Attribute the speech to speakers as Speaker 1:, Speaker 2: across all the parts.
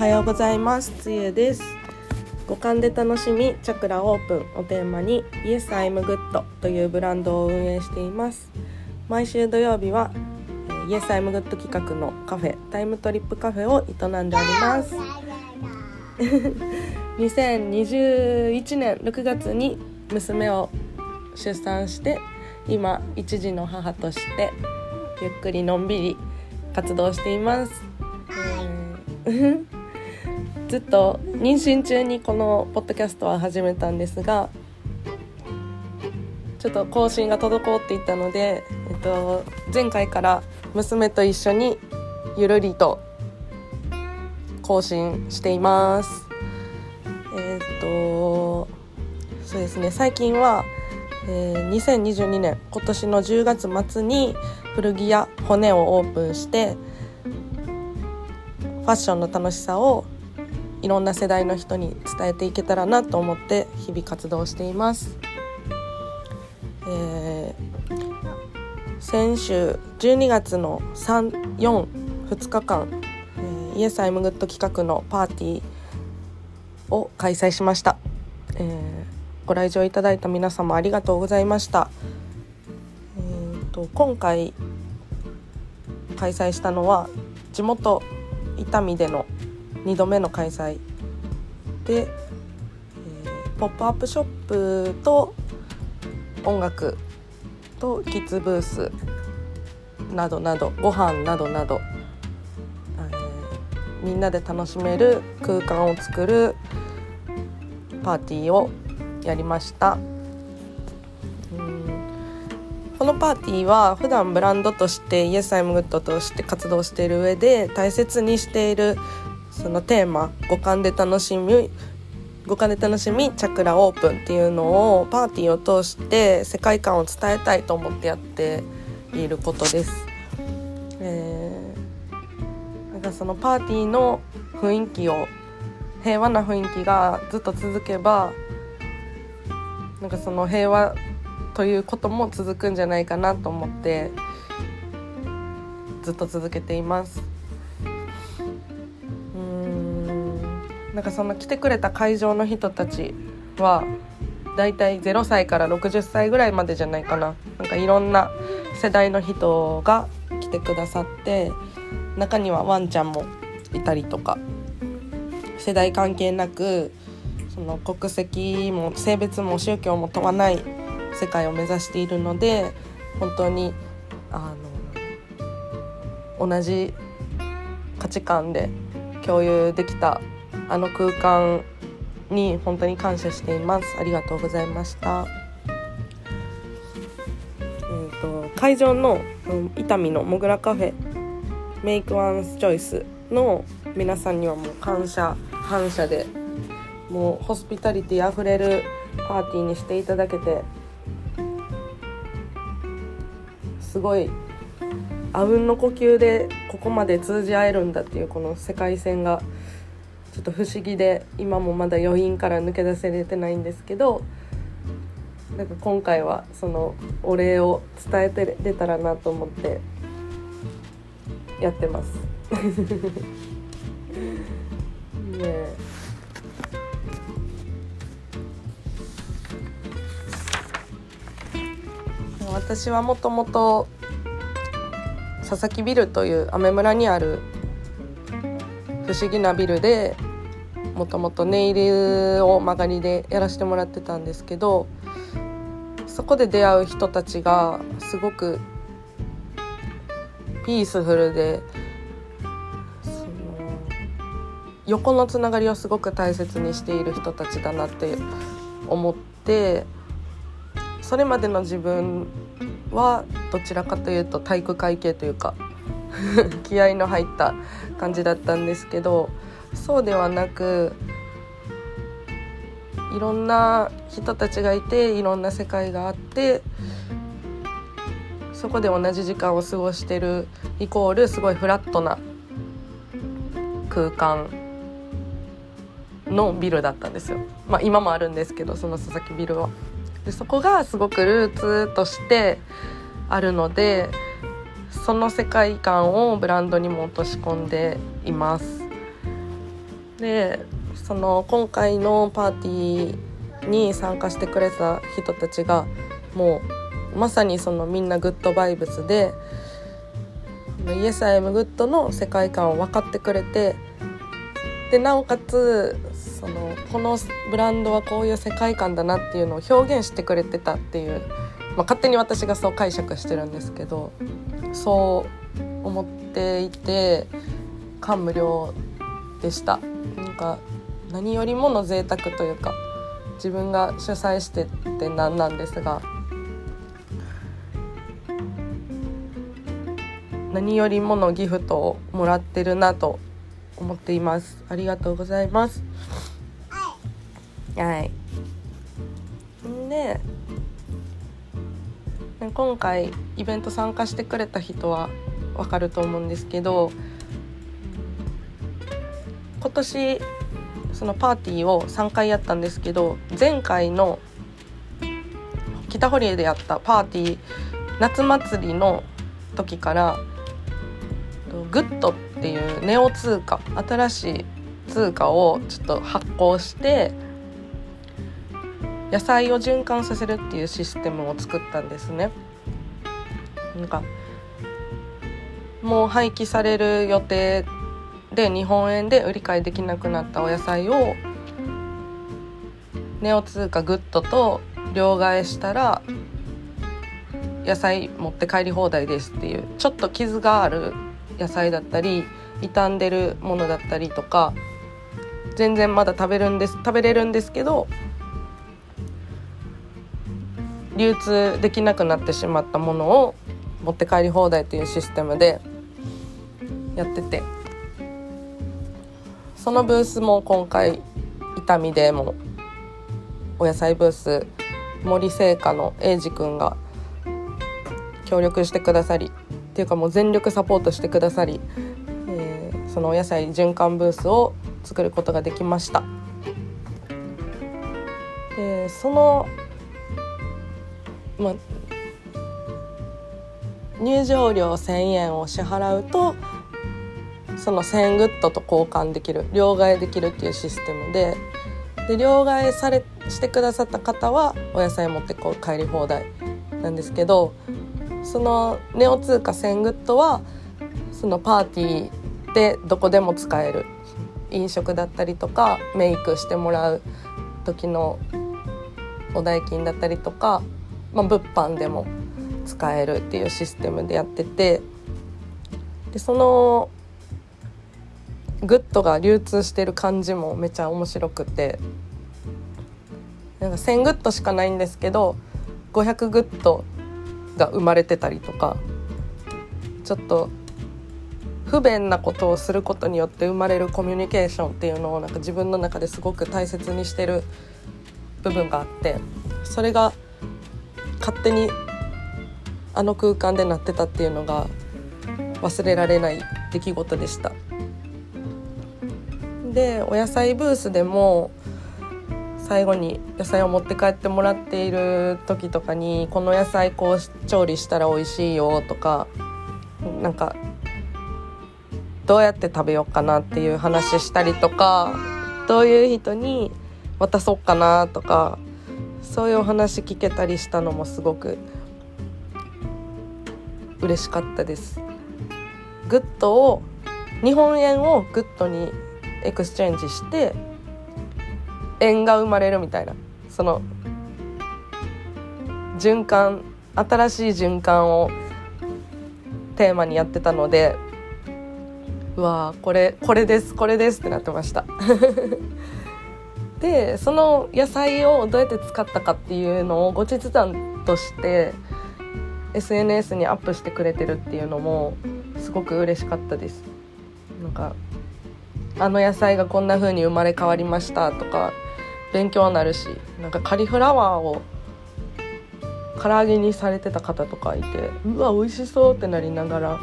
Speaker 1: はようございます。つゆです。五感で楽しみチャクラオープンをテーマに Yes I'm Good というブランドを運営しています。毎週土曜日は Yes I'm Good 企画のカフェタイムトリップカフェを営んでおります。2021年6月に娘を出産して今一児の母としてゆっくりのんびり活動しています、えーずっと妊娠中にこのポッドキャストは始めたんですがちょっと更新が滞っていたので、えっと、前回から娘と一緒にゆるりと更新しています。え、っとそうですね最近は、えー、2022年今年の10月末に古着屋骨をオープンしてファッションの楽しさをいろんな世代の人に伝えていけたらなと思って日々活動しています。えー、先週12月の342日間、えー、 Yes I'm good 企画のパーティーを開催しました、えー、ご来場いただいた皆様ありがとうございました、えーと、今回開催したのは地元伊丹での2度目の開催で、えー、ポップアップショップと音楽とキッズブースなどなどご飯などなど、えー、みんなで楽しめる空間を作るパーティーをやりました。このパーティーは普段ブランドとして YES I'M GOOD として活動している上で大切にしているそのテーマ五感で楽しみ五感で楽しみチャクラオープンっていうのをパーティーを通して世界観を伝えたいと思ってやっていることです。えー、なんかそのパーティーの雰囲気を平和な雰囲気がずっと続けばなんかその平和ということも続くんじゃないかなと思ってずっと続けています。なんかその来てくれた会場の人たちはだいたい0歳から60歳ぐらいまでじゃないかな。なんかいろんな世代の人が来てくださって中にはワンちゃんもいたりとか。世代関係なくその国籍も性別も宗教も問わない世界を目指しているので本当にあの同じ価値観で共有できたあの空間に本当に感謝しています。ありがとうございました。えーと、会場の、うん、伊丹のもぐらカフェメイクワンスチョイスの皆さんにはもう感謝感謝でもうホスピタリティあふれるパーティーにしていただけてすごいあうんの呼吸でここまで通じ合えるんだっていうこの世界線がちょっと不思議で今もまだ余韻から抜け出せれてないんですけどなんか今回はそのお礼を伝えてれたらなと思ってやってます。ね私はもともと佐々木ビルという雨村にある不思議なビルでもともとネイルを曲がりでやらせてもらってたんですけどそこで出会う人たちがすごくピースフルでその横のつながりをすごく大切にしている人たちだなって思ってそれまでの自分はどちらかというと体育会系というか 気合の入った感じだったんですけどそうではなくいろんな人たちがいていろんな世界があってそこで同じ時間を過ごしてるイコールすごいフラットな空間のビルだったんですよ。まあ今もあるんですけどその佐々木ビルは。でそこがすごくルーツとしてあるのでその世界観をブランドにも落とし込んでいます。でその今回のパーティーに参加してくれた人たちがもうまさにそのみんなグッドバイブスでイエス・アイム・グッドの世界観を分かってくれてでなおかつそのこのブランドはこういう世界観だなっていうのを表現してくれてたっていう、まあ、勝手に私がそう解釈してるんですけどそう思っていて感無量でした。なんか何よりもの贅沢というか自分が主催してって何なんですが何よりものギフトをもらってるなと思っています。ありがとうございます。はい。で今回イベント参加してくれた人はわかると思うんですけど今年そのパーティーを3回やったんですけど前回の北堀江でやったパーティー夏祭りの時からグッドっていうネオ通貨新しい通貨をちょっと発行して野菜を循環させるっていうシステムを作ったんですね。なんかもう廃棄される予定で日本円で売り買いできなくなったお野菜をネオ通貨グッドと両替したら野菜持って帰り放題ですっていうちょっと傷がある野菜だったり傷んでるものだったりとか全然まだ食べるんです食べれるんですけど流通できなくなってしまったものを持って帰り放題というシステムでやっててそのブースも今回痛みでもお野菜ブース森製菓の英二君が協力してくださりっていうかもう全力サポートしてくださり、えー、そのお野菜循環ブースを作ることができました。でその、ま、入場料1,000円を支払うとその1000グッドと交換できる両替できるっていうシステムでで両替されしてくださった方はお野菜持ってこう帰り放題なんですけどそのネオ通貨1000グッドはそのパーティーでどこでも使える飲食だったりとかメイクしてもらう時のお代金だったりとか、まあ、物販でも使えるっていうシステムでやっててでそのグッドが流通してる感じもめちゃ面白くてなんか1,000グッドしかないんですけど500グッドが生まれてたりとかちょっと不便なことをすることによって生まれるコミュニケーションっていうのをなんか自分の中ですごく大切にしてる部分があってそれが勝手にあの空間でなってたっていうのが忘れられない出来事でした。でお野菜ブースでも最後に野菜を持って帰ってもらっている時とかにこの野菜こう調理したら美味しいよとかなんかどうやって食べようかなっていう話したりとかどういう人に渡そうかなとかそういうお話聞けたりしたのもすごく嬉しかったです。グッドを日本円をグッドにエクスチェンジして縁が生まれるみたいなその循環新しい循環をテーマにやってたのでうわこれこれですこれですってなってましたでその野菜をどうやって使ったかっていうのを後日談として SNS にアップしてくれてるっていうのもすごく嬉しかったです。なんかあの野菜がこんな風に生まれ変わりましたとか勉強になるしなんかカリフラワーを唐揚げにされてた方とかいてうわ美味しそうってなりながら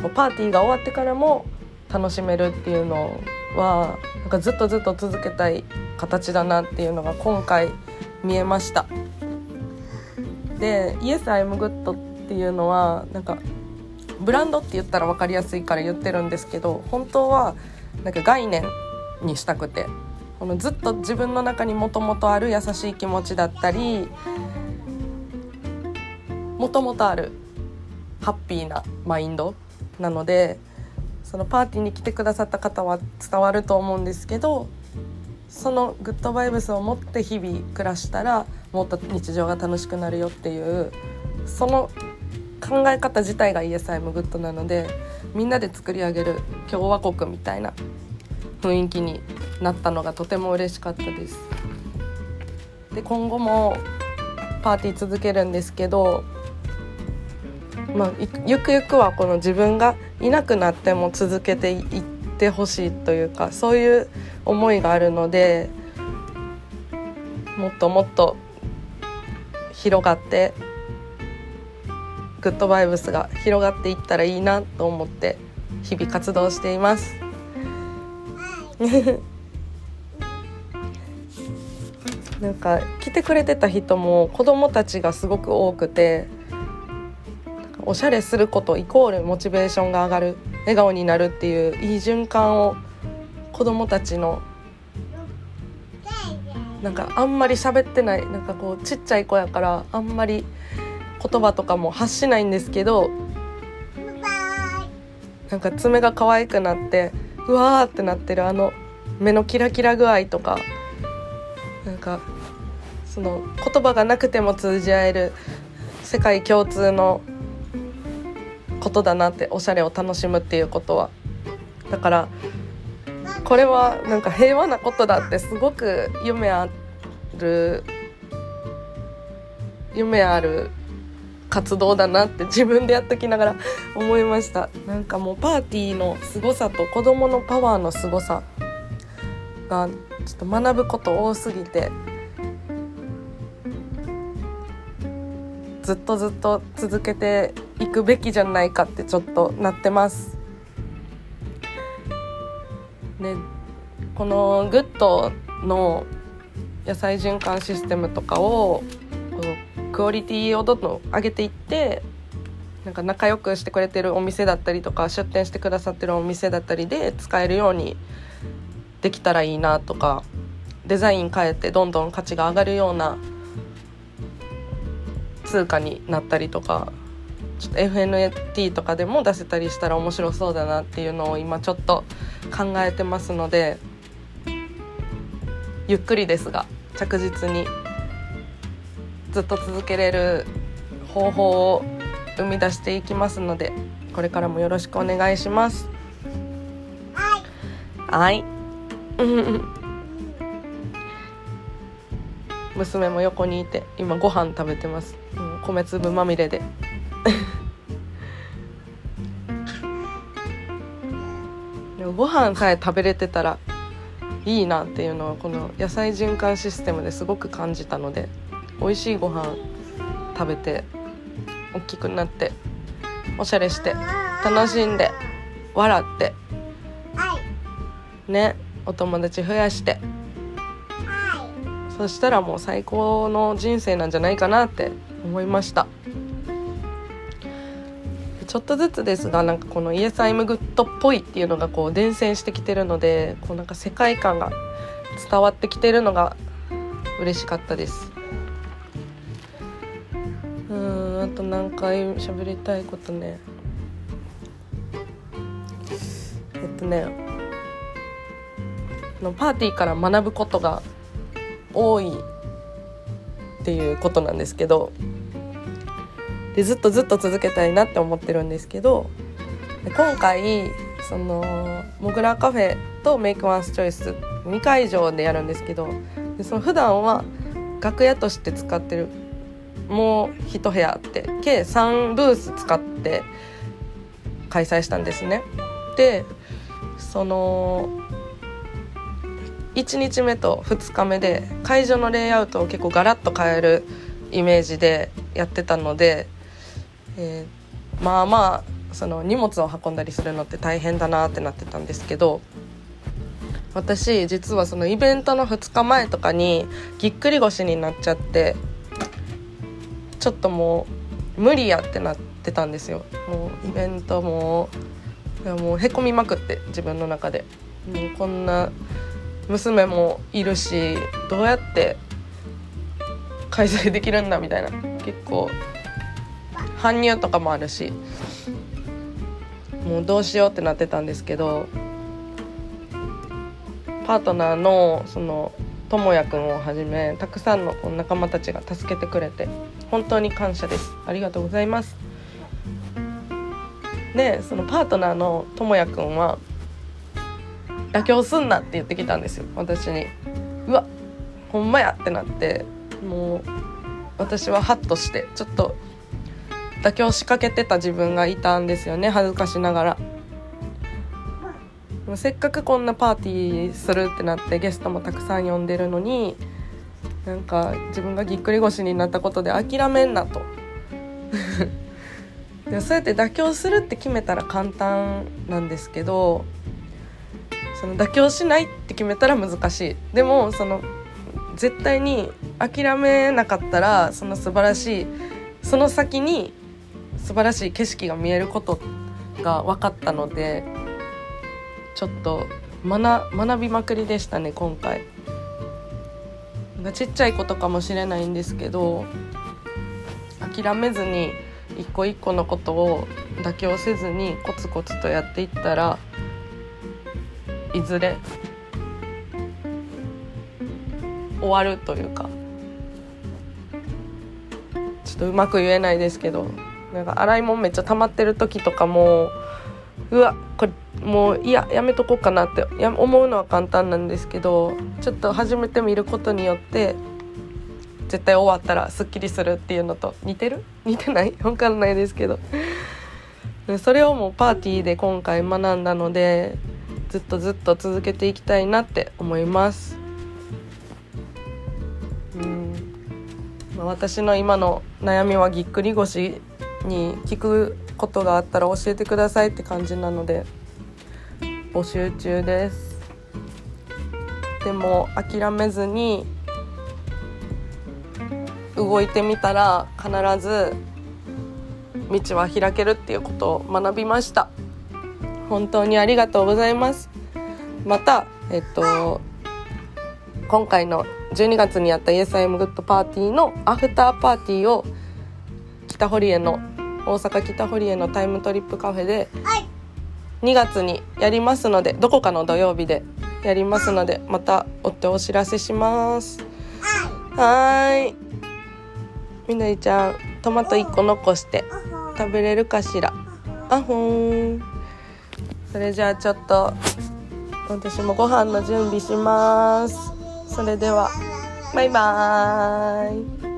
Speaker 1: もうパーティーが終わってからも楽しめるっていうのをはなんかずっとずっと続けたい形だなっていうのが今回見えました。で「Yes I'm Good」っていうのはなんかブランドって言ったら分かりやすいから言ってるんですけど本当はなんか概念にしたくて。このずっと自分の中にもともとある優しい気持ちだったりもともとあるハッピーなマインドなのでそのパーティーに来てくださった方は伝わると思うんですけどそのグッドバイブスを持って日々暮らしたらもっと日常が楽しくなるよっていうその考え方自体が ESIM グッドなのでみんなで作り上げる共和国みたいな雰囲気になったのがとても嬉しかったです。で今後もパーティー続けるんですけどまあ、ゆくゆくはこの自分がいなくなっても続けていってほしいというかそういう思いがあるのでもっともっと広がってグッドバイブスが広がっていったらいいなと思って日々活動しています。なんか来てくれてた人も子供たちがすごく多くておしゃれすることイコールモチベーションが上がる。笑顔になるっていういい循環を子どもたちのなんかあんまり喋ってないなんかこうちっちゃい子やからあんまり言葉とかも発しないんですけどなんか爪が可愛くなってうわーってなってるあの目のキラキラ具合とかなんかその言葉がなくても通じ合える世界共通のことだなっておしゃれを楽しむっていうことは。だからこれはなんか平和なことだってすごく夢ある夢ある活動だなって自分でやっときながら思いました。なんかもうパーティーの凄さと子どものパワーの凄さがちょっと学ぶこと多すぎてずっとずっと続けていくべきじゃないかってちょっとなってます。ね、このグッドの野菜循環システムとかをクオリティをどんどん上げていってなんか仲良くしてくれてるお店だったりとか出店してくださってるお店だったりで使えるようにできたらいいなとかデザイン変えてどんどん価値が上がるような通貨になったりとかちょっと FNT とかでも出せたりしたら面白そうだなっていうのを今ちょっと考えてますのでゆっくりですが着実にずっと続けれる方法を生み出していきますのでこれからもよろしくお願いします。はい。娘も横にいて今ご飯食べてます米粒まみれで。でもご飯さえ食べれてたらいいなっていうのはこの野菜循環システムですごく感じたので美味しいご飯食べて大きくなっておしゃれして楽しんで笑ってねお友達増やして。そしたらもう最高の人生なんじゃないかなって思いました。ちょっとずつですがなんかこの YES I'M GOODっぽいっていうのがこう伝染してきてるのでこうなんか世界観が伝わってきてるのが嬉しかったです。うんあと何回喋りたいことね。えっとねのパーティーから学ぶことが多いっていうことなんですけどでずっとずっと続けたいなって思ってるんですけど今回そのモグラカフェとメイクワンスチョイス2会場でやるんですけどでその普段は楽屋として使ってるもう1部屋あって計3ブース使って開催したんですね。でその1日目と2日目で会場のレイアウトを結構ガラッと変えるイメージでやってたので、えー、まあまあその荷物を運んだりするのって大変だなってなってたんですけど私実はそのイベントの2日前とかにぎっくり腰になっちゃってちょっともう無理やってなってたんですよ。もうイベントももうへこみまくって自分の中で。もうこんな娘もいるしどうやって開催できるんだみたいな結構搬入とかもあるしもうどうしようってなってたんですけどパートナーのその智也くんをはじめたくさんの仲間たちが助けてくれて本当に感謝です。ありがとうございます。でそのパートナーの智也くんは妥協すんなって言ってきたんですよ私に。うわほんまやってなってもう私はハッとしてちょっと妥協しかけてた自分がいたんですよね恥ずかしながら。せっかくこんなパーティーするってなってゲストもたくさん呼んでるのになんか自分がぎっくり腰になったことで諦めんなと。でそうやって妥協するって決めたら簡単なんですけどその妥協しないって決めたら難しいでもその絶対に諦めなかったらその素晴らしいその先に素晴らしい景色が見えることが分かったのでちょっと学びまくりでしたね今回。ちっちゃいことかもしれないんですけど諦めずに一個一個のことを妥協せずにコツコツとやっていったらいずれ終わるというか。ちょっとうまく言えないですけど。なんか洗い物めっちゃ溜まってる時とかもうわこれもういややめとこうかなってや思うのは簡単なんですけどちょっと始めてみることによって絶対終わったらすっきりするっていうのと似てる？似てない？分かんないですけど。それをもうパーティーで今回学んだのでずっとずっと続けていきたいなって思います。うん、まあ、私の今の悩みはぎっくり腰に聞くことがあったら教えてくださいって感じなので募集中です。でも諦めずに動いてみたら必ず道は開けるっていうことを学びました。本当にありがとうございます。またえっと今回の12月にやった Yes I'm Good パーティーのアフターパーティーを北堀江の大阪北堀江のタイムトリップカフェで2月にやりますのでどこかの土曜日でやりますのでまた追ってお知らせします。はい。みのりちゃんトマト1個残して食べれるかしら？あほんそれじゃあちょっと私もご飯の準備します。それではバイバーイ。